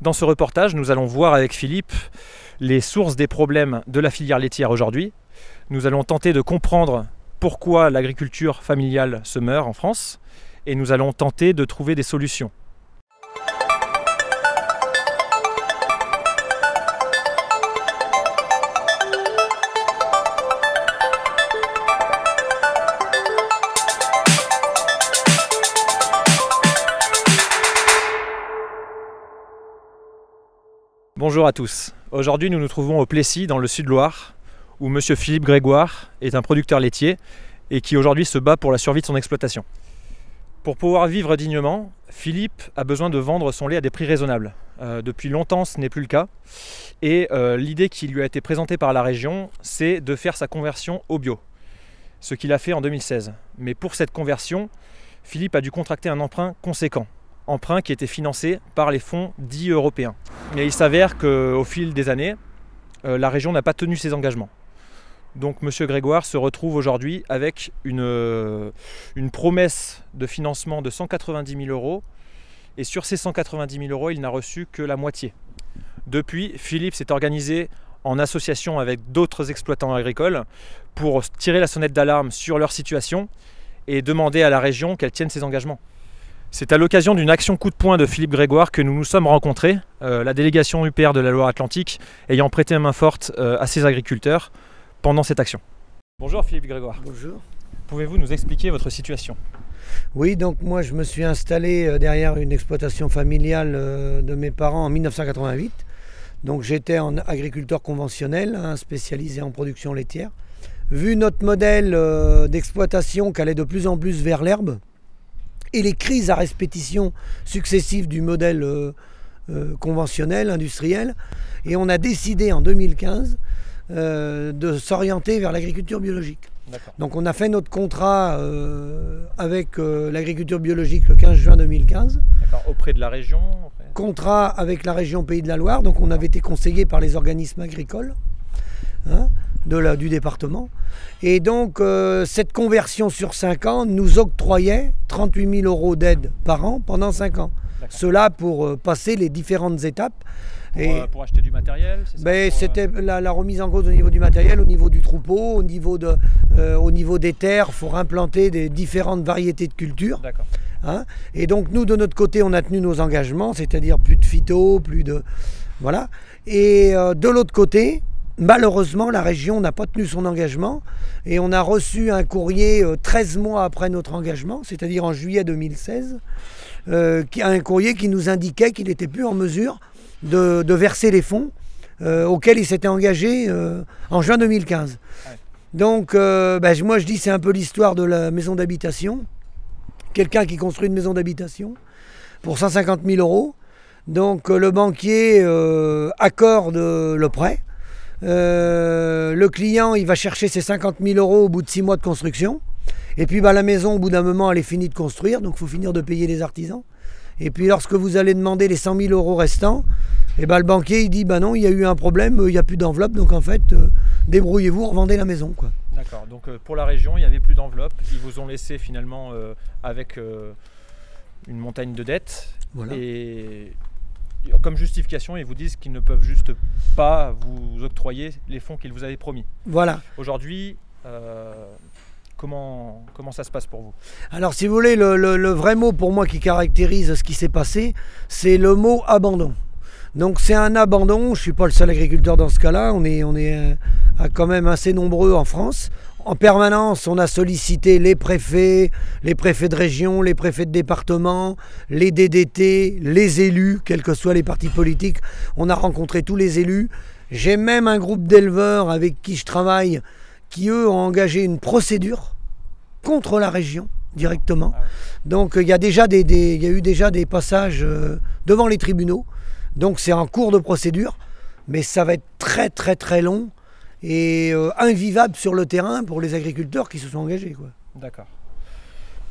Dans ce reportage, nous allons voir avec Philippe les sources des problèmes de la filière laitière aujourd'hui. Nous allons tenter de comprendre pourquoi l'agriculture familiale se meurt en France et nous allons tenter de trouver des solutions. Bonjour à tous. Aujourd'hui, nous nous trouvons au Plessis, dans le Sud-Loire, où Monsieur Philippe Grégoire est un producteur laitier et qui aujourd'hui se bat pour la survie de son exploitation. Pour pouvoir vivre dignement, Philippe a besoin de vendre son lait à des prix raisonnables. Euh, depuis longtemps, ce n'est plus le cas. Et euh, l'idée qui lui a été présentée par la région, c'est de faire sa conversion au bio. Ce qu'il a fait en 2016. Mais pour cette conversion, Philippe a dû contracter un emprunt conséquent emprunt qui était financé par les fonds dits européens. Mais il s'avère qu'au fil des années, euh, la région n'a pas tenu ses engagements. Donc M. Grégoire se retrouve aujourd'hui avec une, euh, une, promesse de financement de 190 000 euros. Et sur ces 190 000 euros, il n'a reçu que la moitié. Depuis, Philippe s'est organisé en association avec d'autres exploitants agricoles pour tirer la sonnette d'alarme sur leur situation et demander à la région qu'elle tienne ses engagements. C'est à l'occasion d'une action coup de poing de Philippe Grégoire que nous nous sommes rencontrés, euh, la délégation UPR de la Loire-Atlantique ayant prêté main forte euh, à ses agriculteurs pendant cette action. Bonjour Philippe Grégoire. Bonjour. Pouvez-vous nous expliquer votre situation? Oui, donc moi je me suis installé euh, derrière une exploitation familiale de mes parents en 1988. Donc j'étais en agriculteur conventionnel, hein, spécialisé en production laitière. Vu notre modèle d'exploitation qui allait de plus en plus vers l'herbe, et les crises à répétition successives du modèle euh, euh, conventionnel, industriel. Et on a décidé en 2015 euh, de s'orienter vers l'agriculture biologique. Donc on a fait notre contrat avec l'agriculture biologique le 15 juin 2015. Auprès de la région Contrat avec la région Pays de la Loire. Donc on avait été conseillé par les organismes agricoles. Hein de du département. Et donc, euh, cette conversion sur 5 ans nous octroyait 38 000 euros d'aide par an pendant 5 ans. Cela pour euh, passer les différentes étapes. Pour, et, euh, pour acheter du matériel ben, C'était la, remise en cause au niveau du matériel, au niveau du troupeau, au niveau, de, au niveau des terres, pour implanter des différentes variétés de cultures. Hein et donc nous, de notre côté, on a tenu nos engagements, c'est-à-dire plus de phyto, plus de... Voilà. Et de l'autre côté, Malheureusement, la région n'a pas tenu son engagement et on a reçu un courrier 13 euh, mois après notre engagement, c'est-à-dire en juillet 2016, euh, un courrier qui nous indiquait qu'il n'était plus en mesure de, verser les fonds euh, auxquels il s'était engagé en juin 2015. Donc, ben, moi je dis c'est un peu l'histoire de la maison d'habitation. Quelqu'un qui construit une maison d'habitation pour 150 000 euros. Donc le banquier accorde le prêt. Euh, le client, il va chercher ses 50 000 euros au bout de 6 mois de construction. Et puis bah, la maison, au bout d'un moment, elle est finie de construire, donc il faut finir de payer les artisans. Et puis lorsque vous allez demander les 100 000 euros restants, et bah, le banquier il dit bah non, il y a eu un problème, il n'y a plus d'enveloppe, donc en fait, euh, débrouillez-vous, revendez la maison. Quoi. D'accord, donc euh, pour la région, il n'y avait plus d'enveloppe, ils vous ont laissé finalement avec une montagne de dettes. Voilà. Et comme justification, ils vous disent qu'ils ne peuvent juste pas vous octroyer les fonds qu'ils vous avaient promis. Voilà. Aujourd'hui, euh, comment, comment ça se passe pour vous? Alors, si vous voulez, le, vrai mot pour moi qui caractérise ce qui s'est passé, c'est le mot abandon. Donc c'est un abandon, je ne suis pas le seul agriculteur dans ce cas-là, on est, on est euh, quand même assez nombreux en France en permanence, on a sollicité les préfets, les préfets de région, les préfets de département, les DDT, les élus, quels que soient les partis politiques. On a rencontré tous les élus. J'ai même un groupe d'éleveurs avec qui je travaille qui, eux, ont engagé une procédure contre la région directement. Ah Donc il y, a déjà des, il y a eu déjà des passages euh, devant les tribunaux. Donc c'est en cours de procédure. Mais ça va être très très très long et euh, invivable sur le terrain pour les agriculteurs qui se sont engagés. D'accord.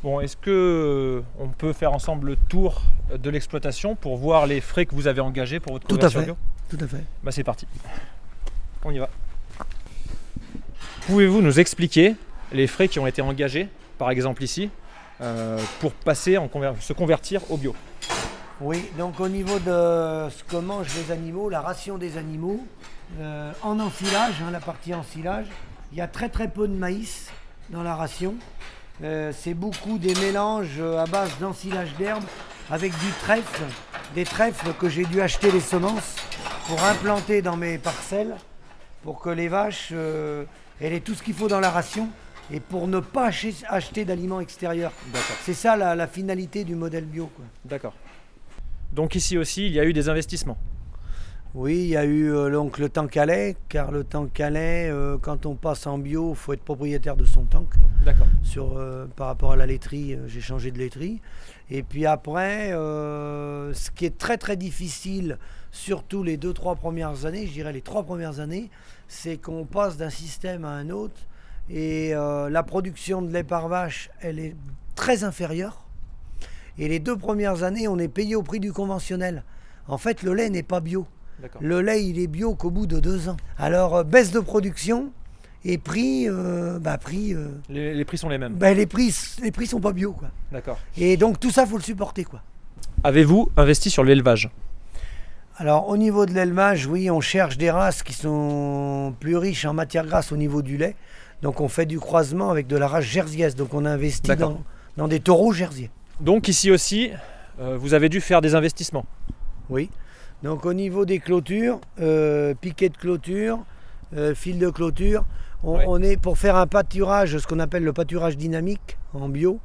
Bon, est-ce que euh, on peut faire ensemble le tour de l'exploitation pour voir les frais que vous avez engagés pour votre Tout à fait. Tout à fait. Bah, c'est parti. On y va. Pouvez-vous nous expliquer les frais qui ont été engagés, par exemple ici, euh, pour passer en se convertir au bio? Oui, donc au niveau de ce que mangent les animaux, la ration des animaux, euh, en enfilage, hein, la partie ensilage, il y a très très peu de maïs dans la ration. Euh, c'est beaucoup des mélanges à base d'ensilage d'herbe avec du trèfle, des trèfles que j'ai dû acheter les semences pour implanter dans mes parcelles pour que les vaches euh, aient tout ce qu'il faut dans la ration et pour ne pas acheter, d'aliments extérieurs. C'est ça la, finalité du modèle bio. D'accord. Donc ici aussi, il y a eu des investissements. Oui, il y a eu euh, donc le tank Calais, car le tank Calais, euh, quand on passe en bio, il faut être propriétaire de son tank. D'accord. Sur, par rapport à la laiterie, j'ai changé de laiterie. Et puis après, ce qui est très très difficile, surtout les deux, trois premières années, je dirais les trois premières années, c'est qu'on passe d'un système à un autre et euh, la production de lait par vache, elle est très inférieure. Et les deux premières années, on est payé au prix du conventionnel. En fait, le lait n'est pas bio. Le lait, il est bio qu'au bout de deux ans. Alors, euh, baisse de production et prix, euh, bah, prix. Les, prix sont les mêmes. Bah, les prix, les prix sont pas bio, quoi. D'accord. Et donc tout ça, faut le supporter, quoi. Avez-vous investi sur l'élevage? Alors au niveau de l'élevage, oui, on cherche des races qui sont plus riches en matière grasse au niveau du lait. Donc on fait du croisement avec de la race jersiaise. Donc on a investi dans, des taureaux jersiais. Donc ici aussi, euh, vous avez dû faire des investissements Oui. Donc au niveau des clôtures, euh, piquets de clôture, euh, fil de clôture, on, est pour faire un pâturage, ce qu'on appelle le pâturage dynamique en bio.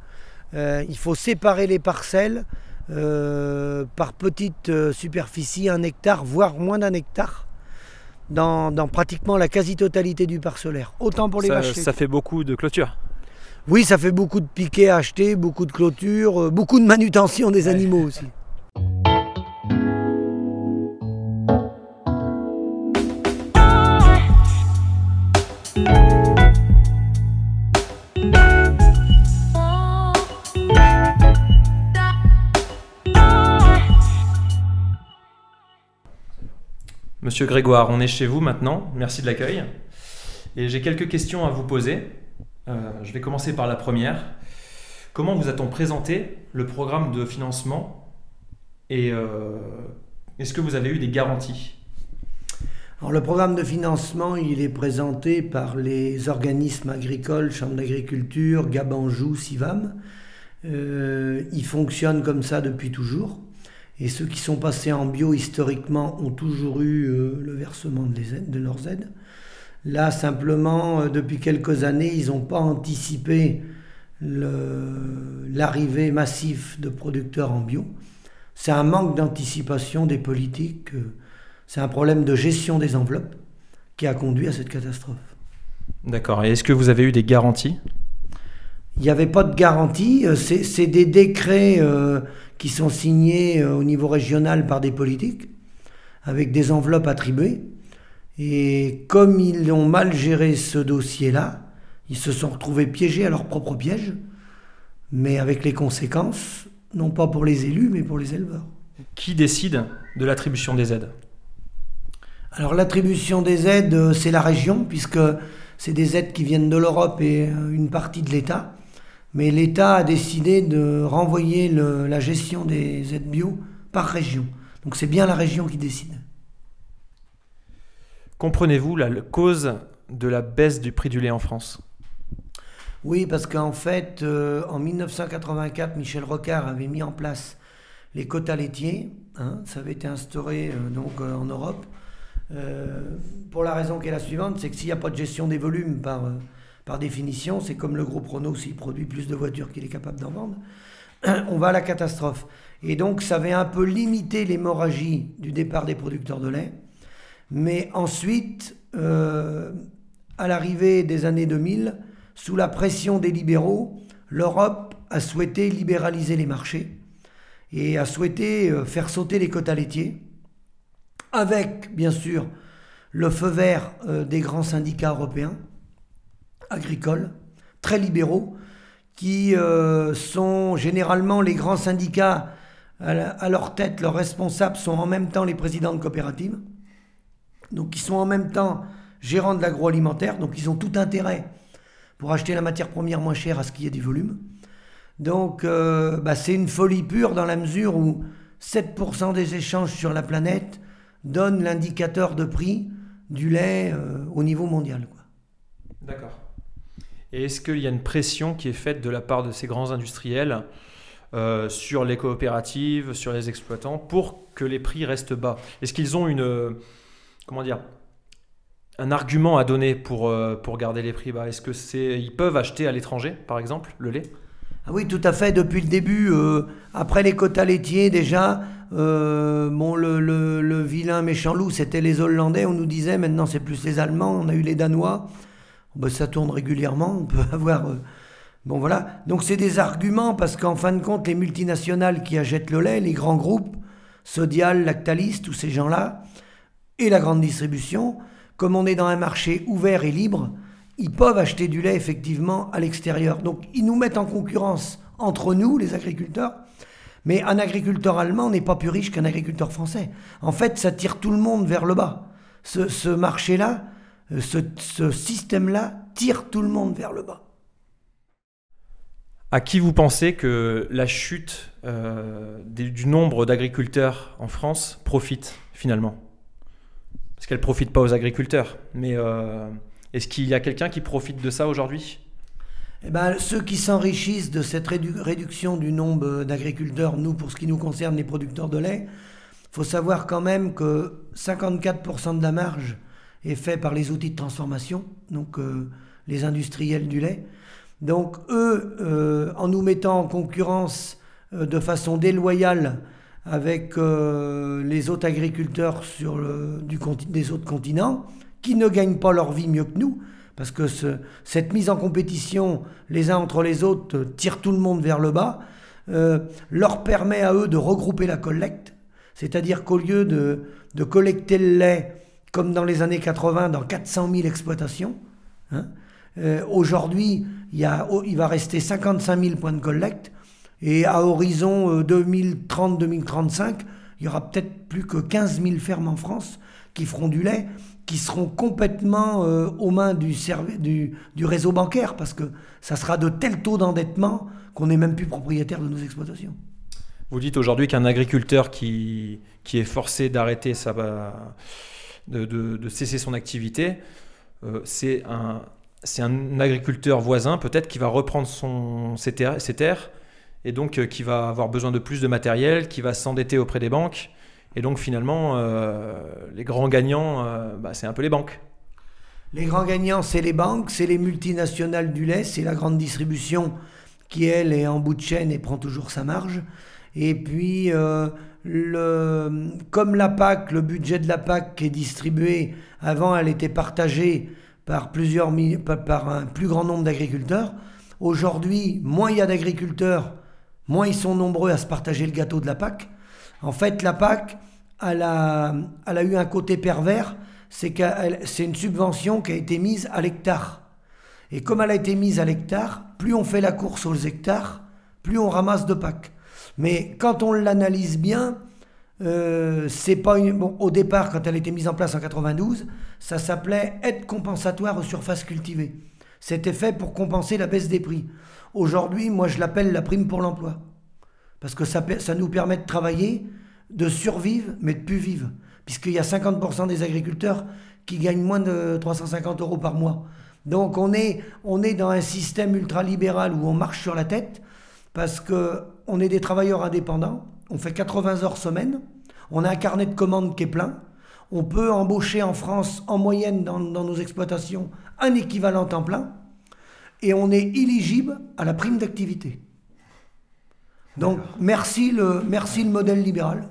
il faut séparer les parcelles euh, par petite euh, superficie, un hectare, voire moins d'un hectare, dans, pratiquement la quasi-totalité du parcellaire. Autant pour les ça, vaches. Ça fait beaucoup de clôtures. Oui, ça fait beaucoup de piquets à acheter, beaucoup de clôtures, euh, beaucoup de manutention des animaux aussi. Monsieur Grégoire, on est chez vous maintenant. Merci de l'accueil. Et j'ai quelques questions à vous poser. Euh, je vais commencer par la première. Comment vous a-t-on présenté le programme de financement et euh, est-ce que vous avez eu des garanties? Alors, le programme de financement, il est présenté par les organismes agricoles, Chambre d'agriculture, Gabanjou, Sivam. Euh, il fonctionne comme ça depuis toujours. Et ceux qui sont passés en bio historiquement ont toujours eu euh, le versement de, leurs aides. Là, simplement, euh, depuis quelques années, ils n'ont pas anticipé l'arrivée massive de producteurs en bio. C'est un manque d'anticipation des politiques, euh, c'est un problème de gestion des enveloppes qui a conduit à cette catastrophe. D'accord. Et est-ce que vous avez eu des garanties? Il n'y avait pas de garantie. C'est des décrets qui sont signés euh, au niveau régional par des politiques, avec des enveloppes attribuées. Et comme ils ont mal géré ce dossier-là, ils se sont retrouvés piégés à leur propre piège, mais avec les conséquences, non pas pour les élus, mais pour les éleveurs. Qui décide de l'attribution des aides? Alors l'attribution des aides, euh, c'est la région, puisque c'est des aides qui viennent de l'Europe et euh, une partie de l'État. Mais l'État a décidé de renvoyer la gestion des aides bio par région. Donc c'est bien la région qui décide. Comprenez-vous la cause de la baisse du prix du lait en France? Oui, parce qu'en fait, euh, en 1984, Michel Rocard avait mis en place les quotas laitiers. Hein, ça avait été instauré euh, donc euh, en Europe. pour la raison qui est la suivante, c'est que s'il n'y a pas de gestion des volumes par par définition, c'est comme le groupe Renault, s'il produit plus de voitures qu'il est capable d'en vendre, on va à la catastrophe. Et donc ça avait un peu limité l'hémorragie du départ des producteurs de lait. Mais ensuite, euh, à l'arrivée des années 2000, sous la pression des libéraux, l'Europe a souhaité libéraliser les marchés et a souhaité euh, faire sauter les quotas laitiers, avec bien sûr le feu vert euh, des grands syndicats européens agricoles, très libéraux, qui euh, sont généralement les grands syndicats à, leur tête, leurs responsables sont en même temps les présidents de coopératives, donc ils sont en même temps gérants de l'agroalimentaire, donc ils ont tout intérêt pour acheter la matière première moins chère à ce qu'il y ait du volume. Donc euh, bah, c'est une folie pure dans la mesure où 7% des échanges sur la planète donnent l'indicateur de prix du lait euh, au niveau mondial. D'accord. Et est-ce qu'il y a une pression qui est faite de la part de ces grands industriels euh, sur les coopératives, sur les exploitants, pour que les prix restent bas? Est-ce qu'ils ont une, dire, un argument à donner pour, euh, pour garder les prix bas? Est-ce que ils peuvent acheter à l'étranger, par exemple, le lait? Ah oui, tout à fait. Depuis le début, euh, après les quotas laitiers, déjà, le, vilain méchant loup, c'était les Hollandais. On nous disait, maintenant, c'est plus les Allemands. On a eu les Danois. Ben, ça tourne régulièrement. On peut avoir. Euh, bon, voilà. Donc, c'est des arguments parce qu'en fin de compte, les multinationales qui achètent le lait, les grands groupes, Sodial, Lactalis, tous ces gens-là, et la grande distribution, comme on est dans un marché ouvert et libre, ils peuvent acheter du lait effectivement à l'extérieur. Donc ils nous mettent en concurrence entre nous, les agriculteurs. Mais un agriculteur allemand n'est pas plus riche qu'un agriculteur français. En fait, ça tire tout le monde vers le bas. Ce, marché-là, euh, ce, système-là tire tout le monde vers le bas. À qui vous pensez que la chute euh, du nombre d'agriculteurs en France profite finalement? Parce qu'elle ne profite pas aux agriculteurs, mais euh, est-ce qu'il y a quelqu'un qui profite de ça aujourd'hui? Eh ben, ceux qui s'enrichissent de cette réduction du nombre d'agriculteurs, nous, pour ce qui nous concerne, les producteurs de lait, il faut savoir quand même que 54% de la marge est fait par les outils de transformation, donc euh, les industriels du lait. Donc eux, euh, en nous mettant en concurrence euh, de façon déloyale avec les autres agriculteurs sur le, du, des autres continents, qui ne gagnent pas leur vie mieux que nous, parce que cette mise en compétition les uns entre les autres tire tout le monde vers le bas, euh, leur permet à eux de regrouper la collecte, c'est-à-dire qu'au lieu de, de, collecter le lait comme dans les années 80 dans 400 000 exploitations, hein, euh, aujourd'hui il, il va rester 55 000 points de collecte, et à horizon 2030-2035, euh, il y aura peut-être plus que 15 000 fermes en France qui feront du lait qui seront complètement euh, aux mains du, réseau bancaire, parce que ça sera de tels taux d'endettement qu'on n'est même plus propriétaire de nos exploitations. Vous dites aujourd'hui qu'un agriculteur qui, qui est forcé d'arrêter sa, de, cesser son activité, euh, c'est un, agriculteur voisin peut-être qui va reprendre ses, terres, et donc euh, qui va avoir besoin de plus de matériel, qui va s'endetter auprès des banques et donc finalement, euh, les grands gagnants, bah, c'est un peu les banques. Les grands gagnants, c'est les banques, c'est les multinationales du lait, c'est la grande distribution qui, elle, est en bout de chaîne et prend toujours sa marge. Et puis, le, comme la PAC, le budget de la PAC qui est distribué, avant, elle était partagée par, plusieurs, par un plus grand nombre d'agriculteurs. Aujourd'hui, moins il y a d'agriculteurs, moins ils sont nombreux à se partager le gâteau de la PAC. En fait, la PAC, elle a, eu un côté pervers, c'est que c'est une subvention qui a été mise à l'hectare. Et comme elle a été mise à l'hectare, plus on fait la course aux hectares, plus on ramasse de PAC. Mais quand on l'analyse bien, euh, c'est pas au départ, quand elle a été mise en place en 92, ça s'appelait aide compensatoire aux surfaces cultivées. C'était fait pour compenser la baisse des prix. Aujourd'hui, moi, je l'appelle la prime pour l'emploi. Parce que ça, ça nous permet de travailler, de survivre, mais de plus vivre. Puisqu'il y a 50% des agriculteurs qui gagnent moins de 350 euros par mois. Donc on est, on est dans un système ultralibéral où on marche sur la tête, parce qu'on est des travailleurs indépendants, on fait 80 heures semaine, on a un carnet de commandes qui est plein, on peut embaucher en France en moyenne dans, dans nos exploitations un équivalent temps plein, et on est éligible à la prime d'activité. Donc merci le, merci le modèle libéral.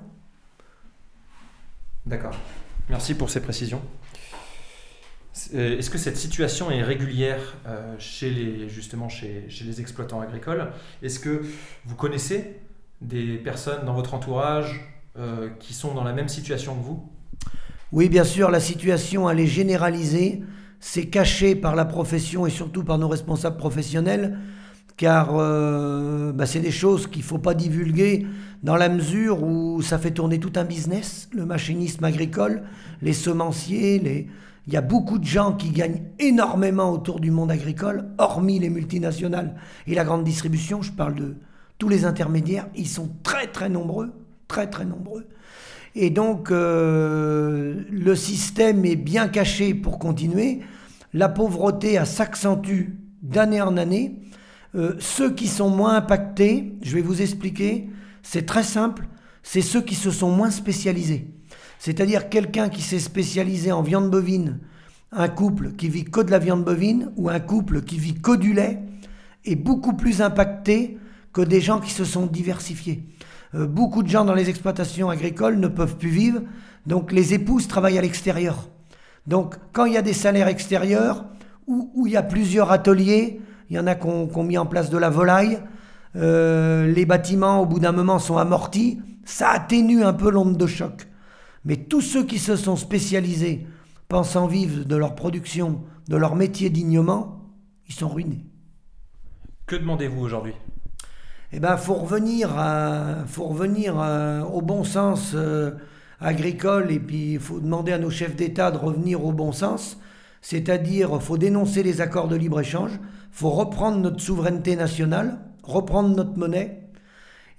D'accord. Merci pour ces précisions. Euh, est-ce que cette situation est régulière euh, chez les, justement chez, les exploitants agricoles? Est-ce que vous connaissez des personnes dans votre entourage euh, qui sont dans la même situation que vous? Oui, bien sûr, la situation elle est généralisée. C'est caché par la profession et surtout par nos responsables professionnels car bah, c'est des choses qu'il ne faut pas divulguer dans la mesure où ça fait tourner tout un business, le machinisme agricole, les semenciers, les... il y a beaucoup de gens qui gagnent énormément autour du monde agricole, hormis les multinationales et la grande distribution, je parle de tous les intermédiaires, ils sont très très nombreux, très très nombreux. Et donc, euh, le système est bien caché pour continuer. La pauvreté s'accentue d'année en année. Euh, ceux qui sont moins impactés, je vais vous expliquer, c'est très simple, c'est ceux qui se sont moins spécialisés. C'est-à-dire quelqu'un qui s'est spécialisé en viande bovine, un couple qui vit que de la viande bovine ou un couple qui vit que du lait est beaucoup plus impacté que des gens qui se sont diversifiés. Euh, beaucoup de gens dans les exploitations agricoles ne peuvent plus vivre, donc les épouses travaillent à l'extérieur. Donc quand il y a des salaires extérieurs, où, il y a plusieurs ateliers, il y en a qui ont, mis en place de la volaille, euh, les bâtiments au bout d'un moment sont amortis, ça atténue un peu l'onde de choc. Mais tous ceux qui se sont spécialisés, pensant vivre de leur production, de leur métier dignement, ils sont ruinés. Que demandez-vous aujourd'hui? Eh bien, il faut revenir, faut revenir au bon sens euh, agricole et puis il faut demander à nos chefs d'État de revenir au bon sens. C'est-à-dire, il faut dénoncer les accords de libre-échange, il faut reprendre notre souveraineté nationale, reprendre notre monnaie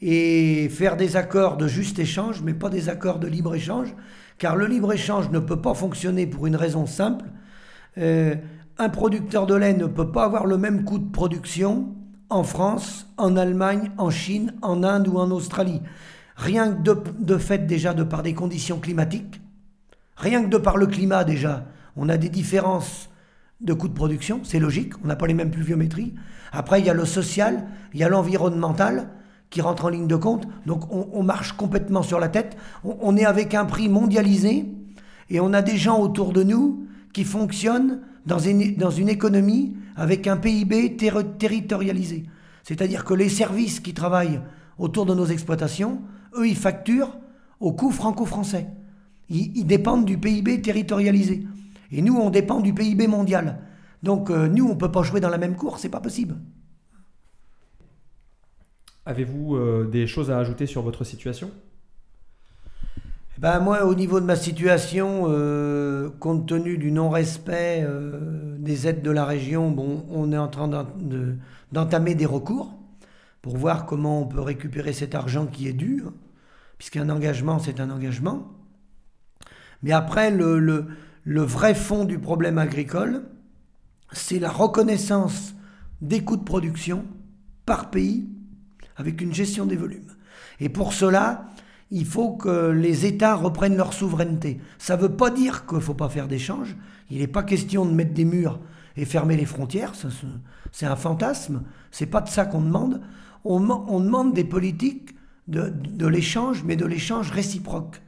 et faire des accords de juste échange, mais pas des accords de libre-échange, car le libre-échange ne peut pas fonctionner pour une raison simple. Euh, un producteur de lait ne peut pas avoir le même coût de production en France, en Allemagne, en Chine, en Inde ou en Australie. Rien que de, de fait déjà de par des conditions climatiques, rien que de par le climat déjà, on a des différences de coûts de production, c'est logique, on n'a pas les mêmes pluviométries. Après, il y a le social, il y a l'environnemental qui rentre en ligne de compte. Donc on, marche complètement sur la tête. On, est avec un prix mondialisé et on a des gens autour de nous qui fonctionnent dans une, dans une économie avec un PIB territorialisé. C'est-à-dire que les services qui travaillent autour de nos exploitations, eux, ils facturent au coût franco-français. ils dépendent du PIB territorialisé. Et nous, on dépend du PIB mondial. Donc euh, nous, on ne peut pas jouer dans la même cour, c'est pas possible. Avez-vous euh, des choses à ajouter sur votre situation? Eh ben, Moi, au niveau de ma situation, euh, compte tenu du non-respect des aides de la région, on est en train d'entamer des recours pour voir comment on peut récupérer cet argent qui est dû, puisqu'un engagement, c'est un engagement. Mais après, le vrai fond du problème agricole, c'est la reconnaissance des coûts de production par pays avec une gestion des volumes. Et pour cela, il faut que les États reprennent leur souveraineté. Ça ne veut pas dire qu'il ne faut pas faire d'échanges. Il n'est pas question de mettre des murs et fermer les frontières. C'est un fantasme. C'est pas de ça qu'on demande. On, demande des politiques de, l'échange, mais de l'échange réciproque,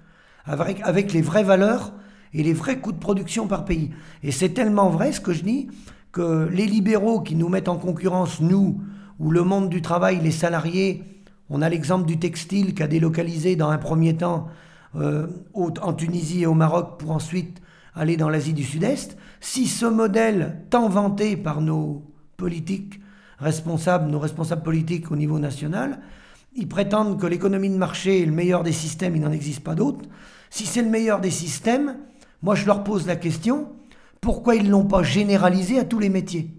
avec, avec les vraies valeurs et les vrais coûts de production par pays. Et c'est tellement vrai ce que je dis que les libéraux qui nous mettent en concurrence, nous, ou le monde du travail, les salariés, on a l'exemple du textile qui a délocalisé dans un premier temps euh, en Tunisie et au Maroc pour ensuite aller dans l'Asie du Sud-Est. Si ce modèle tant vanté par nos politiques responsables, nos responsables politiques au niveau national, ils prétendent que l'économie de marché est le meilleur des systèmes, il n'en existe pas d'autre. Si c'est le meilleur des systèmes, moi, je leur pose la question, pourquoi ils ne l'ont pas généralisé à tous les métiers?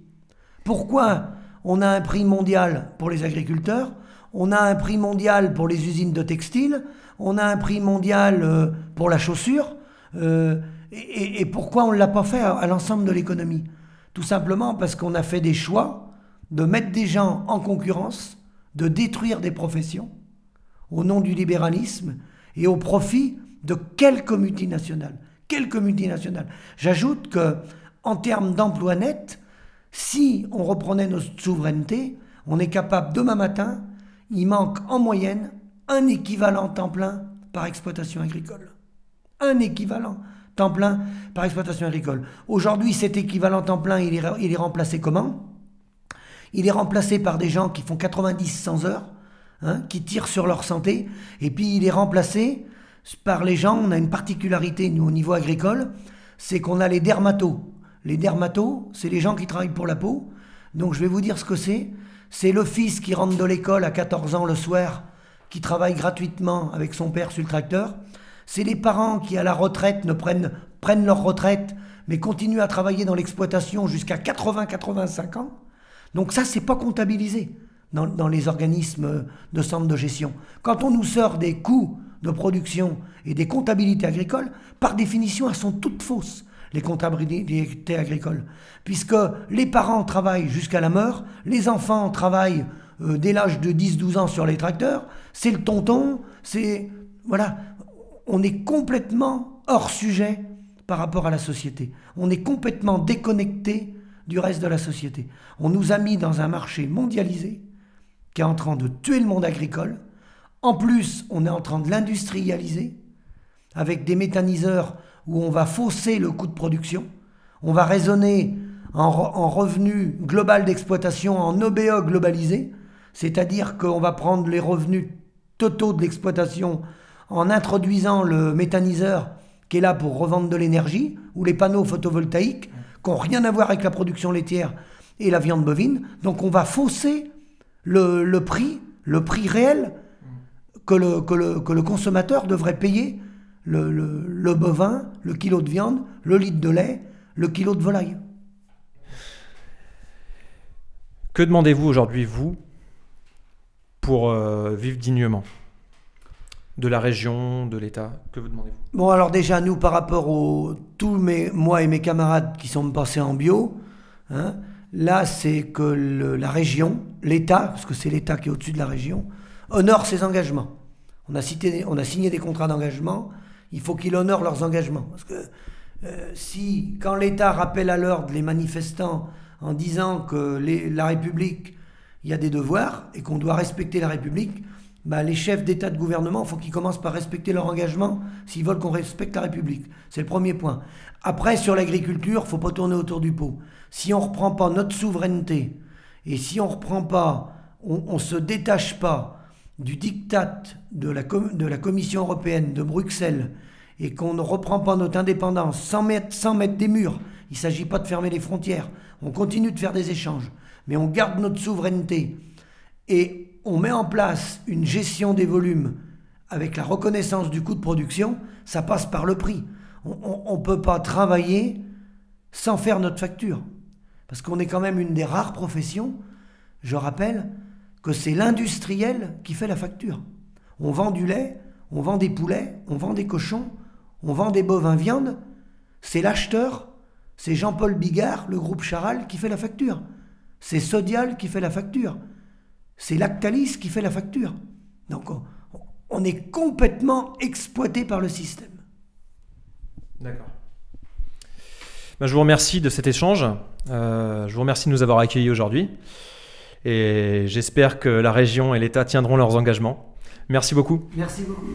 Pourquoi on a un prix mondial pour les agriculteurs, on a un prix mondial pour les usines de textile, on a un prix mondial euh, pour la chaussure, euh, et, pourquoi on ne l'a pas fait à, l'ensemble de l'économie? Tout simplement parce qu'on a fait des choix de mettre des gens en concurrence, de détruire des professions au nom du libéralisme et au profit de quelques multinationales quelques multinationales. J'ajoute que, en termes d'emploi net, si on reprenait notre souveraineté, on est capable demain matin, il manque en moyenne un équivalent temps plein par exploitation agricole. Un équivalent temps plein par exploitation agricole. Aujourd'hui, cet équivalent temps plein, il est, remplacé comment? Il est remplacé par des gens qui font 90-100 heures, hein, qui tirent sur leur santé, et puis il est remplacé par les gens, on a une particularité, au niveau agricole, c'est qu'on a les dermatos. Les dermatos, c'est les gens qui travaillent pour la peau. Donc je vais vous dire ce que c'est. C'est le fils qui rentre de l'école à 14 ans le soir, qui travaille gratuitement avec son père sur le tracteur. C'est les parents qui, à la retraite, ne prennent, prennent leur retraite, mais continuent à travailler dans l'exploitation jusqu'à 80-85 ans. Donc ça, c'est pas comptabilisé dans, dans les organismes de centre de gestion. Quand on nous sort des coûts de production et des comptabilités agricoles, par définition, elles sont toutes fausses, les comptabilités agricoles. Puisque les parents travaillent jusqu'à la mort, les enfants travaillent euh, dès l'âge de 10-12 ans sur les tracteurs, c'est le tonton, c'est... Voilà, on est complètement hors sujet par rapport à la société. On est complètement déconnecté du reste de la société. On nous a mis dans un marché mondialisé qui est en train de tuer le monde agricole. En plus, on est en train de l'industrialiser avec des méthaniseurs où on va fausser le coût de production. On va raisonner en, revenu global d'exploitation, en OBE globalisé, c'est-à-dire qu'on va prendre les revenus totaux de l'exploitation en introduisant le méthaniseur qui est là pour revendre de l'énergie, ou les panneaux photovoltaïques, qui n'ont rien à voir avec la production laitière et la viande bovine. Donc on va fausser le, prix, le prix réel que le, que le, consommateur devrait payer le, le, bovin, le kilo de viande, le litre de lait, le kilo de volaille. Que demandez-vous aujourd'hui, vous, pour euh, vivre dignement de la région, de l'État? Que vous demandez-vous? Bon, alors déjà, nous, par rapport aux tous mes, moi et mes camarades qui sont passés en bio, hein, là, c'est que la région, l'État, parce que c'est l'État qui est au-dessus de la région, honore ses engagements. On a, cité, on a signé des contrats d'engagement, il faut qu'ils honorent leurs engagements. Parce que euh, si, quand l'État rappelle à l'ordre les manifestants en disant que la République, il y a des devoirs et qu'on doit respecter la République, bah, les chefs d'État de gouvernement, il faut qu'ils commencent par respecter leur engagement s'ils veulent qu'on respecte la République. C'est le premier point. Après, sur l'agriculture, il faut pas tourner autour du pot. Si on ne reprend pas notre souveraineté et si on reprend pas, on ne se détache pas du diktat de la, Commission européenne de Bruxelles et qu'on ne reprend pas notre indépendance sans mettre, sans mettre des murs, il ne s'agit pas de fermer les frontières, on continue de faire des échanges, mais on garde notre souveraineté. Et on met en place une gestion des volumes avec la reconnaissance du coût de production, ça passe par le prix. On ne peut pas travailler sans faire notre facture. Parce qu'on est quand même une des rares professions, je rappelle, que c'est l'industriel qui fait la facture. On vend du lait, on vend des poulets, on vend des cochons, on vend des bovins viande. C'est l'acheteur, c'est Jean-Paul Bigard, le groupe Charal, qui fait la facture. C'est Sodial qui fait la facture c'est Lactalis qui fait la facture. Donc on, est complètement exploité par le système. D'accord. Ben, je vous remercie de cet échange. Euh, je vous remercie de nous avoir accueillis aujourd'hui. Et j'espère que la région et l'État tiendront leurs engagements. Merci beaucoup. Merci beaucoup.